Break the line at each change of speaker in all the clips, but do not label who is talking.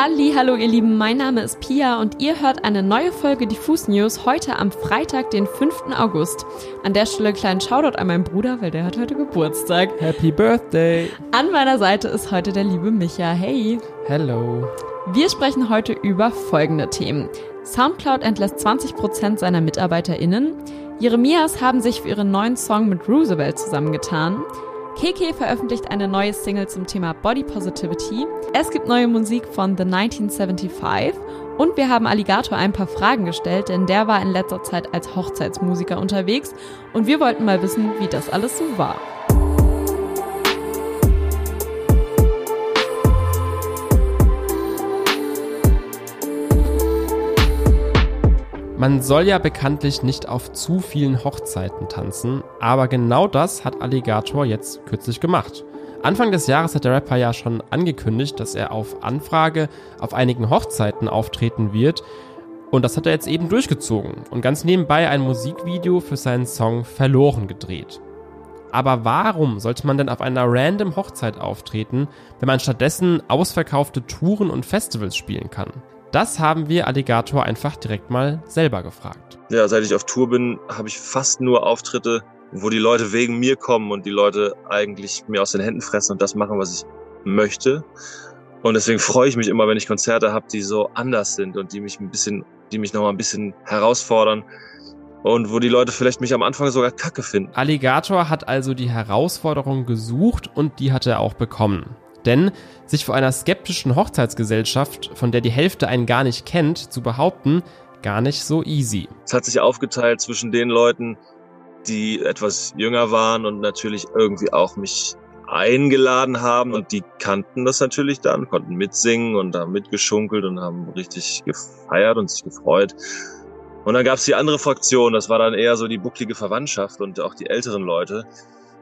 Halli, hallo ihr Lieben, mein Name ist Pia und ihr hört eine neue Folge Diffus News heute am Freitag, den 5. August. An der Stelle kleinen Shoutout an meinen Bruder, weil der hat heute Geburtstag.
Happy Birthday!
An meiner Seite ist heute der liebe Micha. Hey!
Hello!
Wir sprechen heute über folgende Themen. Soundcloud entlässt 20% seiner MitarbeiterInnen. Jeremias haben sich für ihren neuen Song mit Roosevelt zusammengetan. Keke veröffentlicht eine neue Single zum Thema Body Positivity. Es gibt neue Musik von The 1975 und wir haben Alligator ein paar Fragen gestellt, denn der war in letzter Zeit als Hochzeitsmusiker unterwegs und wir wollten mal wissen, wie das alles so war.
Man soll ja bekanntlich nicht auf zu vielen Hochzeiten tanzen, aber genau das hat Alligator jetzt kürzlich gemacht. Anfang des Jahres hat der Rapper ja schon angekündigt, dass er auf Anfrage auf einigen Hochzeiten auftreten wird. Und das hat er jetzt eben durchgezogen und ganz nebenbei ein Musikvideo für seinen Song Verloren gedreht. Aber warum sollte man denn auf einer random Hochzeit auftreten, wenn man stattdessen ausverkaufte Touren und Festivals spielen kann? Das haben wir Alligator einfach direkt mal selber gefragt.
Ja, seit ich auf Tour bin, habe ich fast nur Auftritte, wo die Leute wegen mir kommen und die Leute eigentlich mir aus den Händen fressen und das machen, was ich möchte. Und deswegen freue ich mich immer, wenn ich Konzerte habe, die so anders sind und die mich ein bisschen, die mich nochmal ein bisschen herausfordern und wo die Leute vielleicht mich am Anfang sogar kacke finden.
Alligator hat also die Herausforderung gesucht und die hat er auch bekommen. Denn sich vor einer skeptischen Hochzeitsgesellschaft, von der die Hälfte einen gar nicht kennt, zu behaupten, gar nicht so easy.
Es hat sich aufgeteilt zwischen den Leuten, die etwas jünger waren und natürlich irgendwie auch mich eingeladen haben und die kannten das natürlich dann, konnten mitsingen und haben mitgeschunkelt und haben richtig gefeiert und sich gefreut. Und dann gab es die andere Fraktion, das war dann eher so die bucklige Verwandtschaft und auch die älteren Leute,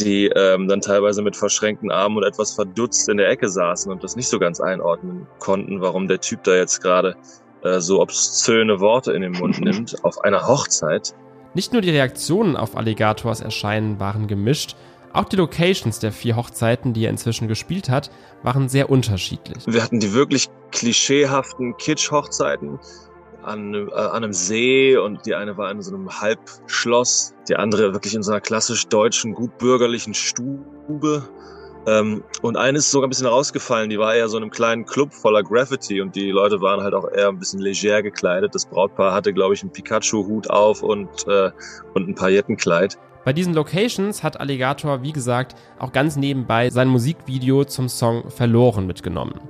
die ähm, dann teilweise mit verschränkten Armen und etwas verdutzt in der Ecke saßen und das nicht so ganz einordnen konnten, warum der Typ da jetzt gerade äh, so obszöne Worte in den Mund nimmt auf einer Hochzeit.
Nicht nur die Reaktionen auf Alligators Erscheinen waren gemischt, auch die Locations der vier Hochzeiten, die er inzwischen gespielt hat, waren sehr unterschiedlich.
Wir hatten die wirklich klischeehaften Kitsch-Hochzeiten, an, äh, an einem See und die eine war in so einem Halbschloss, die andere wirklich in so einer klassisch deutschen, gut bürgerlichen Stube. Ähm, und eine ist sogar ein bisschen rausgefallen, die war eher so in einem kleinen Club voller Graffiti und die Leute waren halt auch eher ein bisschen leger gekleidet. Das Brautpaar hatte, glaube ich, einen Pikachu-Hut auf und, äh, und ein Paillettenkleid.
Bei diesen Locations hat Alligator, wie gesagt, auch ganz nebenbei sein Musikvideo zum Song Verloren mitgenommen.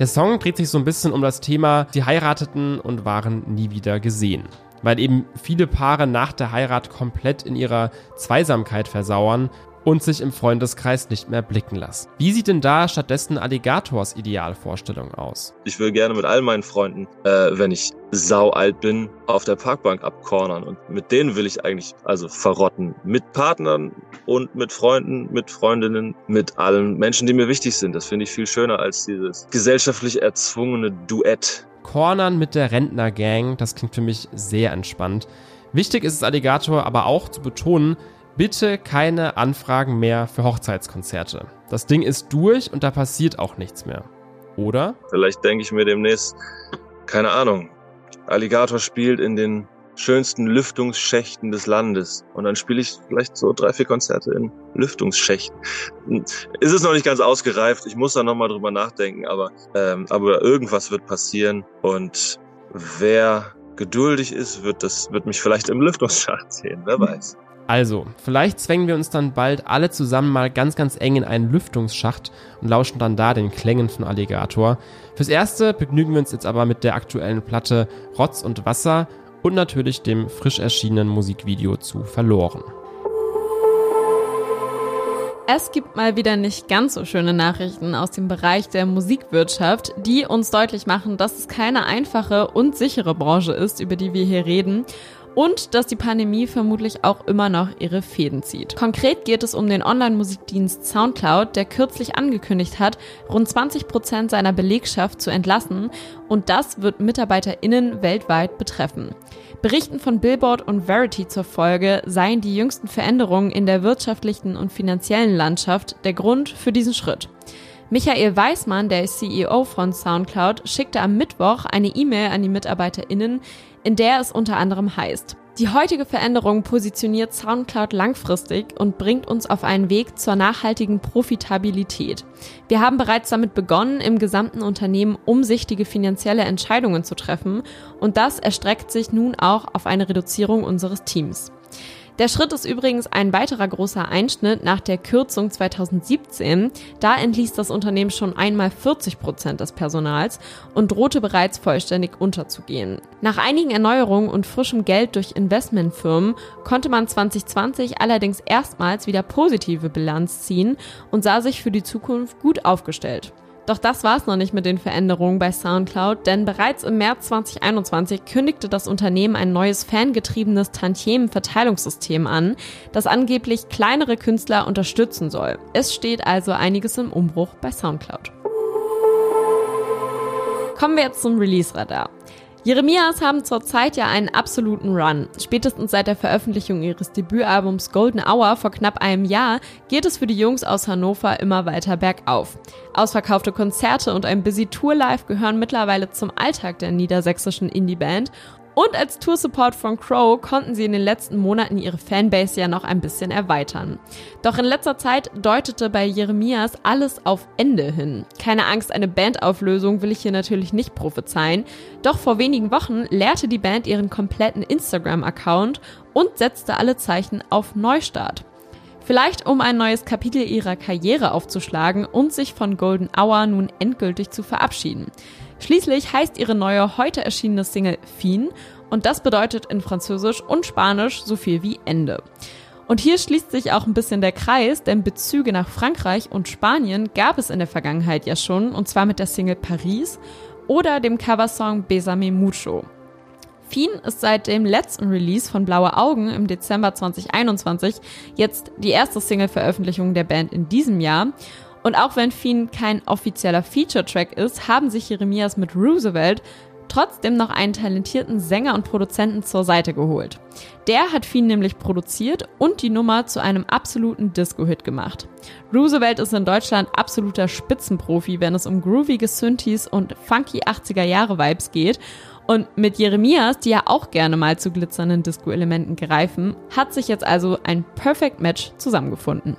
Der Song dreht sich so ein bisschen um das Thema, sie heirateten und waren nie wieder gesehen. Weil eben viele Paare nach der Heirat komplett in ihrer Zweisamkeit versauern und sich im Freundeskreis nicht mehr blicken lassen. Wie sieht denn da stattdessen Alligators Idealvorstellung aus?
Ich will gerne mit all meinen Freunden, äh, wenn ich sau alt bin, auf der Parkbank abcornern und mit denen will ich eigentlich also verrotten. Mit Partnern und mit Freunden, mit Freundinnen, mit allen Menschen, die mir wichtig sind. Das finde ich viel schöner als dieses gesellschaftlich erzwungene Duett.
Cornern mit der Rentnergang, das klingt für mich sehr entspannt. Wichtig ist es Alligator aber auch zu betonen, bitte keine Anfragen mehr für Hochzeitskonzerte. Das Ding ist durch und da passiert auch nichts mehr. Oder?
Vielleicht denke ich mir demnächst, keine Ahnung, Alligator spielt in den schönsten Lüftungsschächten des Landes. Und dann spiele ich vielleicht so drei, vier Konzerte in Lüftungsschächten. Ist es noch nicht ganz ausgereift. Ich muss da nochmal drüber nachdenken, aber, ähm, aber irgendwas wird passieren. Und wer geduldig ist, wird das, wird mich vielleicht im Lüftungsschacht sehen. Wer weiß.
Also, vielleicht zwängen wir uns dann bald alle zusammen mal ganz, ganz eng in einen Lüftungsschacht und lauschen dann da den Klängen von Alligator. Fürs Erste begnügen wir uns jetzt aber mit der aktuellen Platte Rotz und Wasser und natürlich dem frisch erschienenen Musikvideo zu Verloren.
Es gibt mal wieder nicht ganz so schöne Nachrichten aus dem Bereich der Musikwirtschaft, die uns deutlich machen, dass es keine einfache und sichere Branche ist, über die wir hier reden und dass die Pandemie vermutlich auch immer noch ihre Fäden zieht. Konkret geht es um den Online-Musikdienst SoundCloud, der kürzlich angekündigt hat, rund 20 Prozent seiner Belegschaft zu entlassen und das wird MitarbeiterInnen weltweit betreffen. Berichten von Billboard und Verity zur Folge seien die jüngsten Veränderungen in der wirtschaftlichen und finanziellen Landschaft der Grund für diesen Schritt. Michael Weismann, der CEO von SoundCloud, schickte am Mittwoch eine E-Mail an die MitarbeiterInnen, in der es unter anderem heißt, die heutige Veränderung positioniert SoundCloud langfristig und bringt uns auf einen Weg zur nachhaltigen Profitabilität. Wir haben bereits damit begonnen, im gesamten Unternehmen umsichtige finanzielle Entscheidungen zu treffen und das erstreckt sich nun auch auf eine Reduzierung unseres Teams. Der Schritt ist übrigens ein weiterer großer Einschnitt nach der Kürzung 2017. Da entließ das Unternehmen schon einmal 40 Prozent des Personals und drohte bereits vollständig unterzugehen. Nach einigen Erneuerungen und frischem Geld durch Investmentfirmen konnte man 2020 allerdings erstmals wieder positive Bilanz ziehen und sah sich für die Zukunft gut aufgestellt. Doch das war es noch nicht mit den Veränderungen bei SoundCloud, denn bereits im März 2021 kündigte das Unternehmen ein neues fangetriebenes Tantiemen-Verteilungssystem an, das angeblich kleinere Künstler unterstützen soll. Es steht also einiges im Umbruch bei SoundCloud. Kommen wir jetzt zum Release-Radar. Jeremias haben zurzeit ja einen absoluten Run. Spätestens seit der Veröffentlichung ihres Debütalbums Golden Hour vor knapp einem Jahr geht es für die Jungs aus Hannover immer weiter bergauf. Ausverkaufte Konzerte und ein Busy Tour Live gehören mittlerweile zum Alltag der niedersächsischen Indie-Band und als Tour-Support von Crow konnten sie in den letzten Monaten ihre Fanbase ja noch ein bisschen erweitern. Doch in letzter Zeit deutete bei Jeremias alles auf Ende hin. Keine Angst, eine Bandauflösung will ich hier natürlich nicht prophezeien. Doch vor wenigen Wochen leerte die Band ihren kompletten Instagram-Account und setzte alle Zeichen auf Neustart. Vielleicht um ein neues Kapitel ihrer Karriere aufzuschlagen und sich von Golden Hour nun endgültig zu verabschieden. Schließlich heißt ihre neue heute erschienene Single Fien und das bedeutet in Französisch und Spanisch so viel wie Ende. Und hier schließt sich auch ein bisschen der Kreis, denn Bezüge nach Frankreich und Spanien gab es in der Vergangenheit ja schon, und zwar mit der Single Paris oder dem Coversong Besame Mucho. Fien ist seit dem letzten Release von Blaue Augen im Dezember 2021 jetzt die erste Single-Veröffentlichung der Band in diesem Jahr. Und auch wenn Fien kein offizieller Feature-Track ist, haben sich Jeremias mit Roosevelt trotzdem noch einen talentierten Sänger und Produzenten zur Seite geholt. Der hat Fien nämlich produziert und die Nummer zu einem absoluten Disco-Hit gemacht. Roosevelt ist in Deutschland absoluter Spitzenprofi, wenn es um groovige Synthes und funky 80er Jahre Vibes geht und mit Jeremias, die ja auch gerne mal zu glitzernden Disco-Elementen greifen, hat sich jetzt also ein Perfect Match zusammengefunden.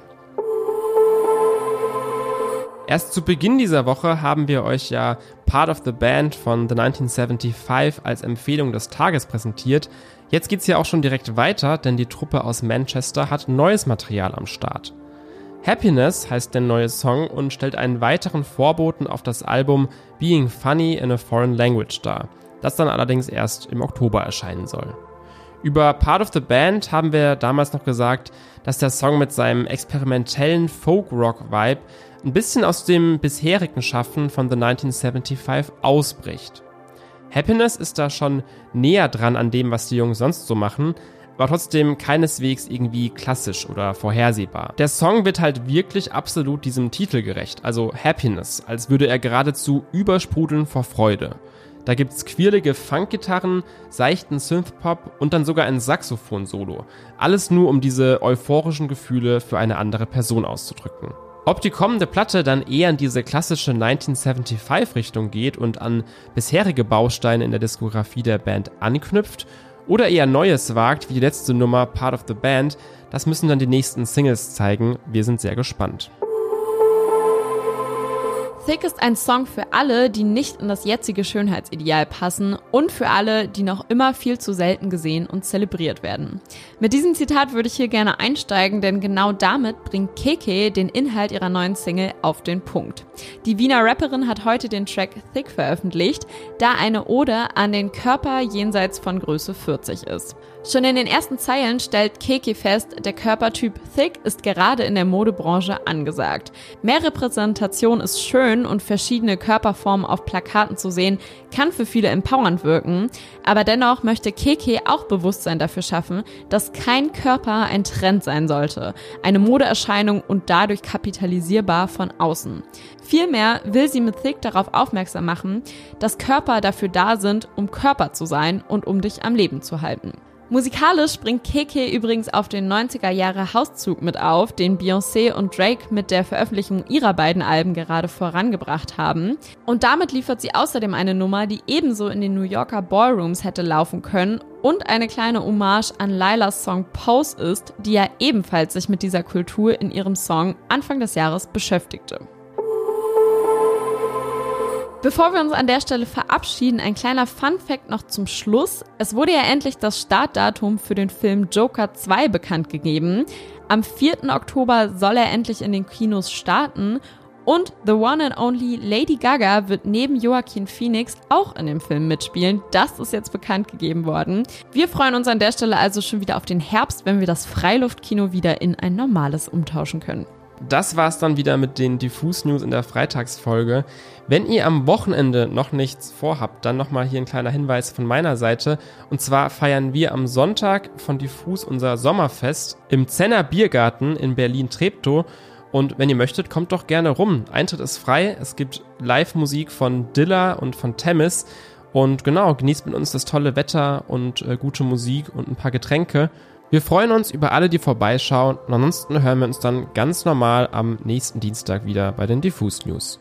Erst zu Beginn dieser Woche haben wir euch ja Part of the Band von The 1975 als Empfehlung des Tages präsentiert. Jetzt geht's ja auch schon direkt weiter, denn die Truppe aus Manchester hat neues Material am Start. Happiness heißt der neue Song und stellt einen weiteren Vorboten auf das Album Being Funny in a Foreign Language dar das dann allerdings erst im Oktober erscheinen soll. Über Part of the Band haben wir damals noch gesagt, dass der Song mit seinem experimentellen Folk-Rock-Vibe ein bisschen aus dem bisherigen Schaffen von The 1975 ausbricht. Happiness ist da schon näher dran an dem, was die Jungs sonst so machen, aber trotzdem keineswegs irgendwie klassisch oder vorhersehbar. Der Song wird halt wirklich absolut diesem Titel gerecht, also Happiness, als würde er geradezu übersprudeln vor Freude. Da gibt's quirlige Funkgitarren, seichten Synthpop und dann sogar ein Saxophon-Solo. Alles nur, um diese euphorischen Gefühle für eine andere Person auszudrücken. Ob die kommende Platte dann eher in diese klassische 1975-Richtung geht und an bisherige Bausteine in der Diskografie der Band anknüpft oder eher Neues wagt, wie die letzte Nummer Part of the Band, das müssen dann die nächsten Singles zeigen. Wir sind sehr gespannt.
Thick ist ein Song für alle, die nicht in das jetzige Schönheitsideal passen und für alle, die noch immer viel zu selten gesehen und zelebriert werden. Mit diesem Zitat würde ich hier gerne einsteigen, denn genau damit bringt Keke den Inhalt ihrer neuen Single auf den Punkt. Die Wiener Rapperin hat heute den Track Thick veröffentlicht, da eine Ode an den Körper jenseits von Größe 40 ist. Schon in den ersten Zeilen stellt Keke fest, der Körpertyp Thick ist gerade in der Modebranche angesagt. Mehr Repräsentation ist schön und verschiedene Körperformen auf Plakaten zu sehen, kann für viele wirken, aber dennoch möchte Keke auch Bewusstsein dafür schaffen, dass kein Körper ein Trend sein sollte, eine Modeerscheinung und dadurch kapitalisierbar von außen. Vielmehr will sie mit Thick darauf aufmerksam machen, dass Körper dafür da sind, um Körper zu sein und um dich am Leben zu halten. Musikalisch bringt Keke übrigens auf den 90er Jahre Hauszug mit auf, den Beyoncé und Drake mit der Veröffentlichung ihrer beiden Alben gerade vorangebracht haben. Und damit liefert sie außerdem eine Nummer, die ebenso in den New Yorker Ballrooms hätte laufen können und eine kleine Hommage an Lailas Song Pose ist, die ja ebenfalls sich mit dieser Kultur in ihrem Song Anfang des Jahres beschäftigte. Bevor wir uns an der Stelle verabschieden, ein kleiner Fun Fact noch zum Schluss. Es wurde ja endlich das Startdatum für den Film Joker 2 bekannt gegeben. Am 4. Oktober soll er endlich in den Kinos starten und The One and Only Lady Gaga wird neben Joaquin Phoenix auch in dem Film mitspielen. Das ist jetzt bekannt gegeben worden. Wir freuen uns an der Stelle also schon wieder auf den Herbst, wenn wir das Freiluftkino wieder in ein normales umtauschen können
das war's dann wieder mit den Diffus News in der Freitagsfolge. Wenn ihr am Wochenende noch nichts vorhabt, dann nochmal hier ein kleiner Hinweis von meiner Seite. Und zwar feiern wir am Sonntag von Diffus unser Sommerfest im Zenner Biergarten in Berlin-Treptow. Und wenn ihr möchtet, kommt doch gerne rum. Eintritt ist frei. Es gibt Live-Musik von Dilla und von Temis. Und genau, genießt mit uns das tolle Wetter und äh, gute Musik und ein paar Getränke. Wir freuen uns über alle, die vorbeischauen. Und ansonsten hören wir uns dann ganz normal am nächsten Dienstag wieder bei den Diffus News.